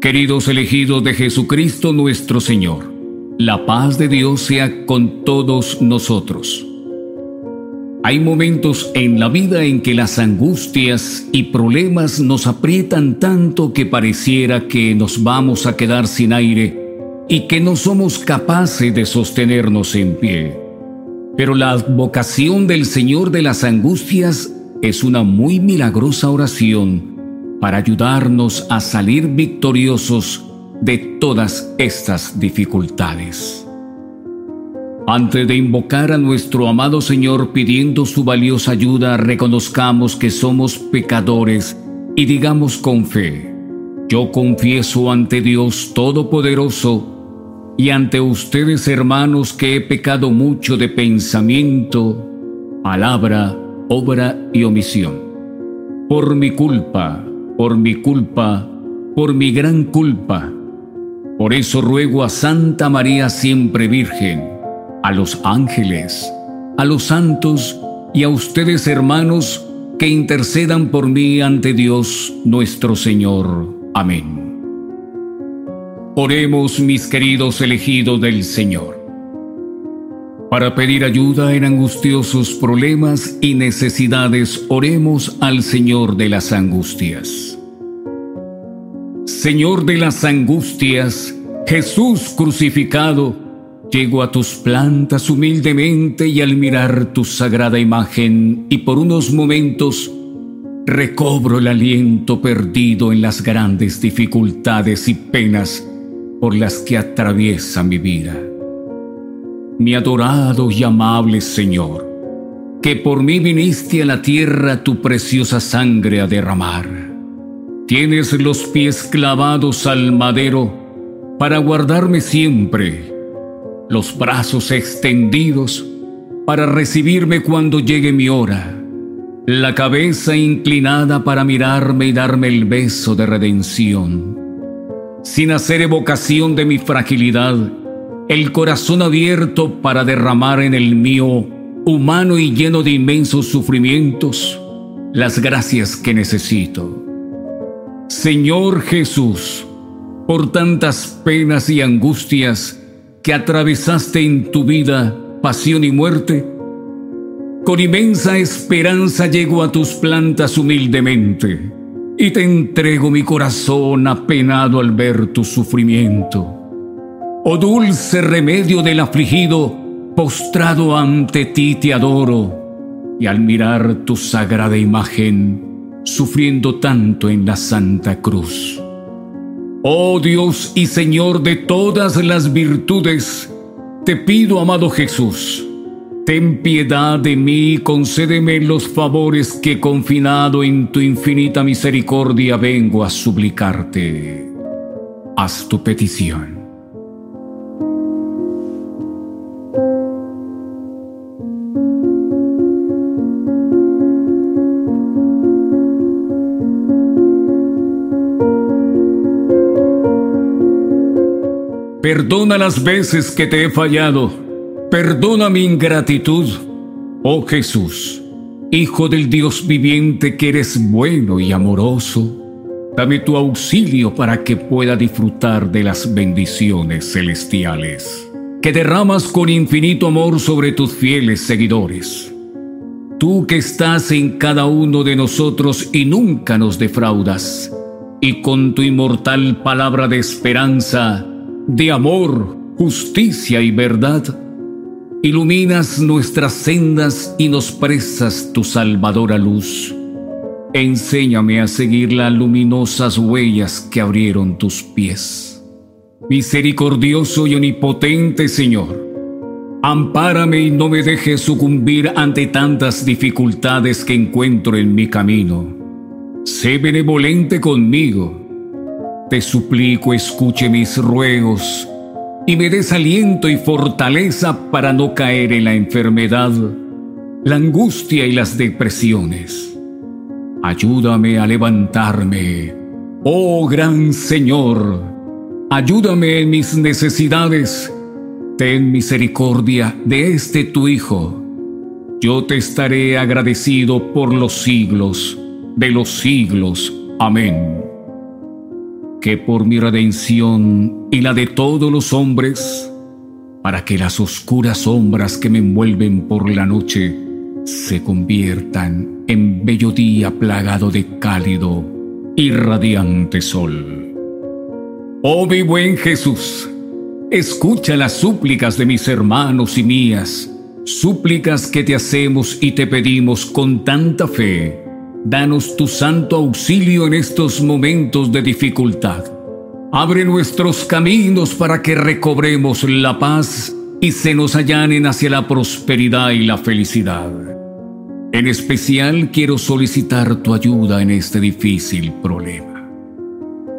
Queridos elegidos de Jesucristo nuestro Señor, la paz de Dios sea con todos nosotros. Hay momentos en la vida en que las angustias y problemas nos aprietan tanto que pareciera que nos vamos a quedar sin aire y que no somos capaces de sostenernos en pie. Pero la vocación del Señor de las angustias es una muy milagrosa oración para ayudarnos a salir victoriosos de todas estas dificultades. Antes de invocar a nuestro amado Señor pidiendo su valiosa ayuda, reconozcamos que somos pecadores y digamos con fe, yo confieso ante Dios Todopoderoso y ante ustedes hermanos que he pecado mucho de pensamiento, palabra, obra y omisión. Por mi culpa, por mi culpa, por mi gran culpa. Por eso ruego a Santa María siempre Virgen, a los ángeles, a los santos y a ustedes hermanos que intercedan por mí ante Dios nuestro Señor. Amén. Oremos mis queridos elegidos del Señor. Para pedir ayuda en angustiosos problemas y necesidades, oremos al Señor de las angustias. Señor de las angustias, Jesús crucificado, llego a tus plantas humildemente y al mirar tu sagrada imagen y por unos momentos recobro el aliento perdido en las grandes dificultades y penas por las que atraviesa mi vida mi adorado y amable Señor, que por mí viniste a la tierra tu preciosa sangre a derramar. Tienes los pies clavados al madero para guardarme siempre, los brazos extendidos para recibirme cuando llegue mi hora, la cabeza inclinada para mirarme y darme el beso de redención. Sin hacer evocación de mi fragilidad, el corazón abierto para derramar en el mío, humano y lleno de inmensos sufrimientos, las gracias que necesito. Señor Jesús, por tantas penas y angustias que atravesaste en tu vida, pasión y muerte, con inmensa esperanza llego a tus plantas humildemente y te entrego mi corazón apenado al ver tu sufrimiento Oh dulce remedio del afligido, postrado ante ti te adoro, y al mirar tu sagrada imagen, sufriendo tanto en la Santa Cruz. Oh Dios y Señor de todas las virtudes, te pido, amado Jesús, ten piedad de mí y concédeme los favores que confinado en tu infinita misericordia vengo a suplicarte. Haz tu petición. Perdona las veces que te he fallado. Perdona mi ingratitud. Oh Jesús, Hijo del Dios viviente que eres bueno y amoroso, dame tu auxilio para que pueda disfrutar de las bendiciones celestiales que derramas con infinito amor sobre tus fieles seguidores. Tú que estás en cada uno de nosotros y nunca nos defraudas, y con tu inmortal palabra de esperanza, de amor, justicia y verdad, iluminas nuestras sendas y nos prestas tu salvadora luz. Enséñame a seguir las luminosas huellas que abrieron tus pies. Misericordioso y omnipotente Señor, ampárame y no me dejes sucumbir ante tantas dificultades que encuentro en mi camino. Sé benevolente conmigo te suplico escuche mis ruegos y me des aliento y fortaleza para no caer en la enfermedad, la angustia y las depresiones. Ayúdame a levantarme, oh gran Señor. Ayúdame en mis necesidades. Ten misericordia de este tu Hijo. yo te estaré agradecido por los siglos de los siglos. Amén. Que por mi redención y la de todos los hombres, para que las oscuras sombras que me envuelven por la noche se conviertan en bello día plagado de cálido y radiante sol. Oh mi buen Jesús, escucha las súplicas de mis hermanos y mías, súplicas que te hacemos y te pedimos con tanta fe Danos tu santo auxilio en estos momentos de dificultad. Abre nuestros caminos para que recobremos la paz y se nos allanen hacia la prosperidad y la felicidad. En especial quiero solicitar tu ayuda en este difícil problema.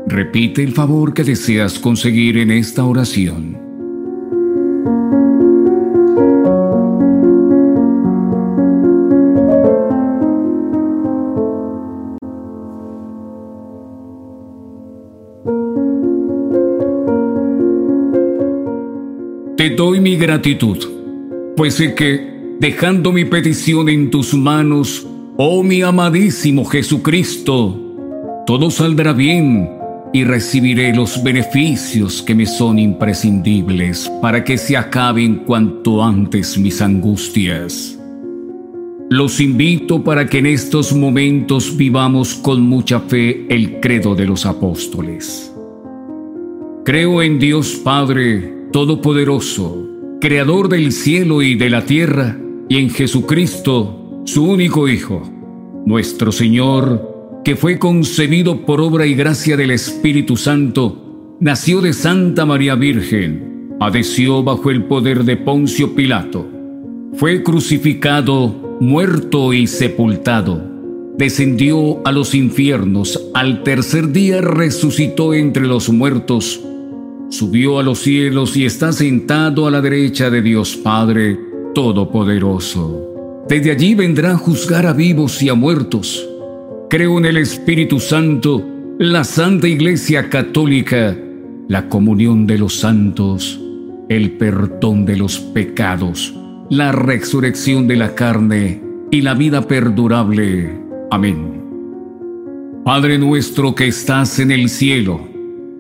Repite el favor que deseas conseguir en esta oración Te doy mi gratitud, pues sé que, dejando mi petición en tus manos, oh mi amadísimo Jesucristo, todo saldrá bien y recibiré los beneficios que me son imprescindibles para que se acaben cuanto antes mis angustias. Los invito para que en estos momentos vivamos con mucha fe el credo de los apóstoles. Creo en Dios Padre, Todopoderoso, Creador del cielo y de la tierra, y en Jesucristo, su único Hijo, nuestro Señor, que fue concebido por obra y gracia del Espíritu Santo, nació de Santa María Virgen, padeció bajo el poder de Poncio Pilato, fue crucificado, muerto y sepultado, descendió a los infiernos, al tercer día resucitó entre los muertos, subió a los cielos y está sentado a la derecha de Dios Padre Todopoderoso. Desde allí vendrá a juzgar a vivos y a muertos. Creo en el Espíritu Santo, la Santa Iglesia Católica, la comunión de los santos, el perdón de los pecados, la resurrección de la carne y la vida perdurable. Amén. Padre nuestro que estás en el cielo,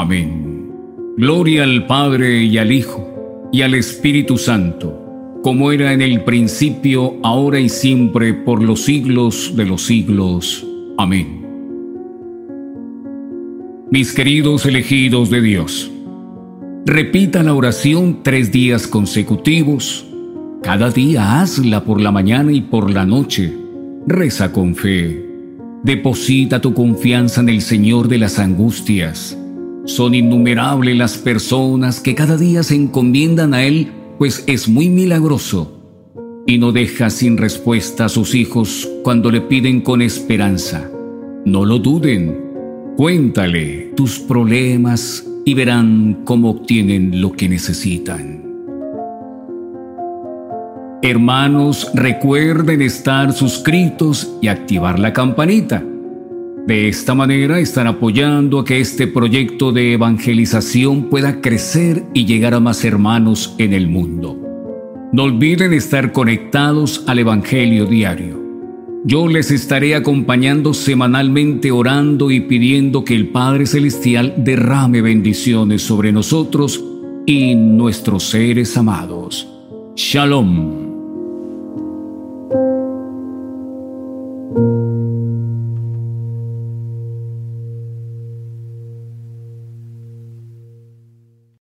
Amén. Gloria al Padre y al Hijo y al Espíritu Santo, como era en el principio, ahora y siempre, por los siglos de los siglos. Amén. Mis queridos elegidos de Dios, repita la oración tres días consecutivos. Cada día hazla por la mañana y por la noche Reza con fe. Deposita tu confianza en el Señor de las angustias. Son innumerables las personas que cada día se encomiendan a Él, pues es muy milagroso. Y no deja sin respuesta a sus hijos cuando le piden con esperanza. No lo duden. Cuéntale tus problemas y verán cómo obtienen lo que necesitan. Hermanos, recuerden estar suscritos y activar la campanita. De esta manera están apoyando a que este proyecto de evangelización pueda crecer y llegar a más hermanos en el mundo. No olviden estar conectados al Evangelio diario. Yo les estaré acompañando semanalmente orando y pidiendo que el Padre Celestial derrame bendiciones sobre nosotros y nuestros seres amados. Shalom.